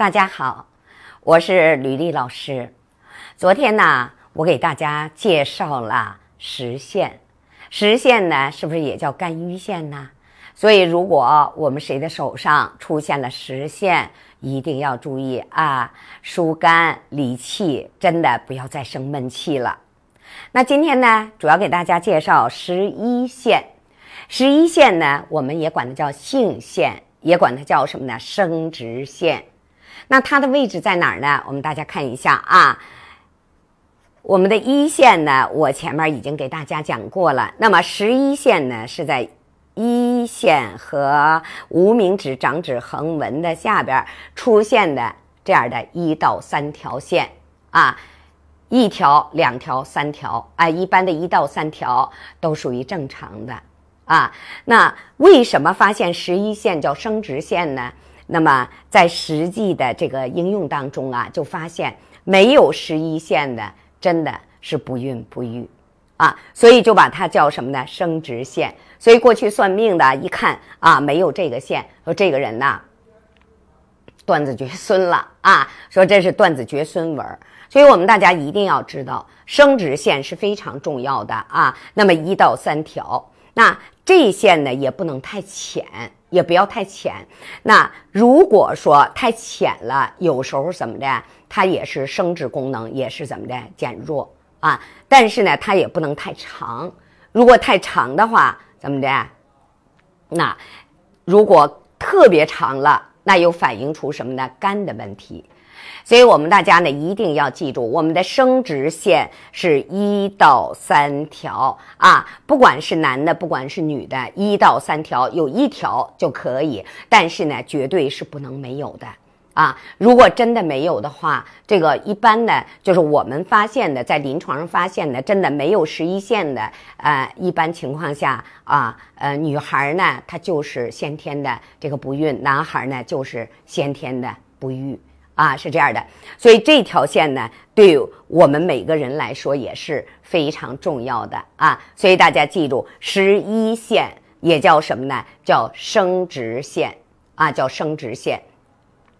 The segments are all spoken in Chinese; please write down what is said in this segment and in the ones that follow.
大家好，我是吕丽老师。昨天呢，我给大家介绍了实线，实线呢，是不是也叫肝郁线呢？所以，如果我们谁的手上出现了实线，一定要注意啊，疏肝理气，真的不要再生闷气了。那今天呢，主要给大家介绍十一线。十一线呢，我们也管它叫性线，也管它叫什么呢？生殖线。那它的位置在哪儿呢？我们大家看一下啊，我们的一线呢，我前面已经给大家讲过了。那么十一线呢，是在一线和无名指、掌指横纹的下边出现的这样的一到三条线啊，一条、两条、三条啊，一般的一到三条都属于正常的啊。那为什么发现十一线叫生殖线呢？那么在实际的这个应用当中啊，就发现没有十一线的真的是不孕不育啊，所以就把它叫什么呢？生殖线。所以过去算命的一看啊，没有这个线，说这个人呐断子绝孙了啊，说这是断子绝孙纹。所以我们大家一定要知道，生殖线是非常重要的啊。那么一到三条，那这线呢也不能太浅。也不要太浅，那如果说太浅了，有时候怎么的，它也是生殖功能也是怎么的减弱啊。但是呢，它也不能太长，如果太长的话，怎么的？那如果特别长了，那又反映出什么呢？肝的问题。所以我们大家呢一定要记住，我们的生殖腺是一到三条啊，不管是男的，不管是女的，一到三条有一条就可以，但是呢，绝对是不能没有的啊。如果真的没有的话，这个一般呢，就是我们发现的，在临床上发现的，真的没有十一线的，呃，一般情况下啊，呃，女孩呢她就是先天的这个不孕，男孩呢就是先天的不育。啊，是这样的，所以这条线呢，对我们每个人来说也是非常重要的啊。所以大家记住，十一线也叫什么呢？叫生殖线啊，叫生殖线。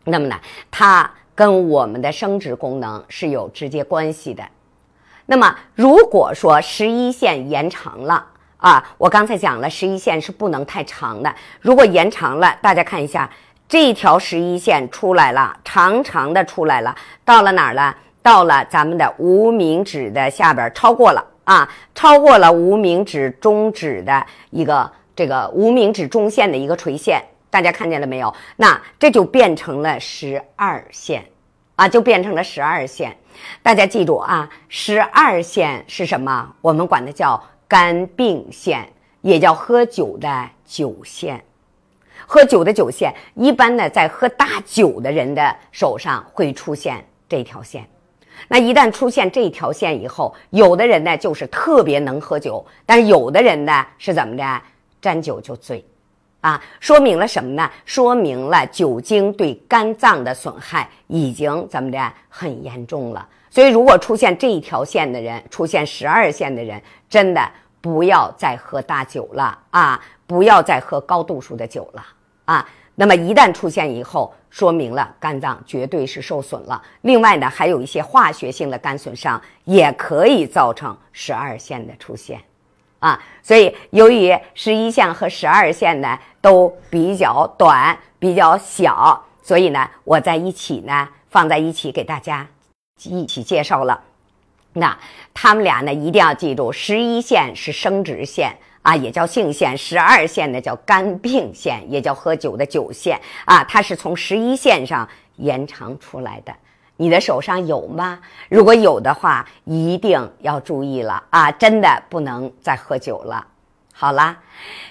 那么呢，它跟我们的生殖功能是有直接关系的。那么如果说十一线延长了啊，我刚才讲了，十一线是不能太长的。如果延长了，大家看一下。这条十一线出来了，长长的出来了，到了哪儿了？到了咱们的无名指的下边，超过了啊，超过了无名指中指的一个这个无名指中线的一个垂线，大家看见了没有？那这就变成了十二线，啊，就变成了十二线。大家记住啊，十二线是什么？我们管它叫肝病线，也叫喝酒的酒线。喝酒的酒线，一般呢，在喝大酒的人的手上会出现这条线。那一旦出现这条线以后，有的人呢就是特别能喝酒，但是有的人呢是怎么的，沾酒就醉，啊，说明了什么呢？说明了酒精对肝脏的损害已经怎么的很严重了。所以，如果出现这一条线的人，出现十二线的人，真的不要再喝大酒了啊，不要再喝高度数的酒了。啊，那么一旦出现以后，说明了肝脏绝对是受损了。另外呢，还有一些化学性的肝损伤，也可以造成十二线的出现。啊，所以由于十一线和十二线呢都比较短、比较小，所以呢，我在一起呢放在一起给大家一起介绍了。那他们俩呢，一定要记住，十一线是生殖线。啊，也叫性线，十二线呢叫肝病线，也叫喝酒的酒线啊，它是从十一线上延长出来的。你的手上有吗？如果有的话，一定要注意了啊，真的不能再喝酒了。好啦，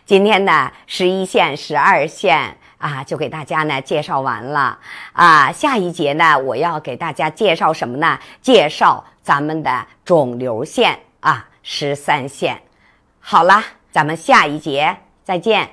今天呢，十一线、十二线啊，就给大家呢介绍完了啊。下一节呢，我要给大家介绍什么呢？介绍咱们的肿瘤线啊，十三线。好啦。咱们下一节再见。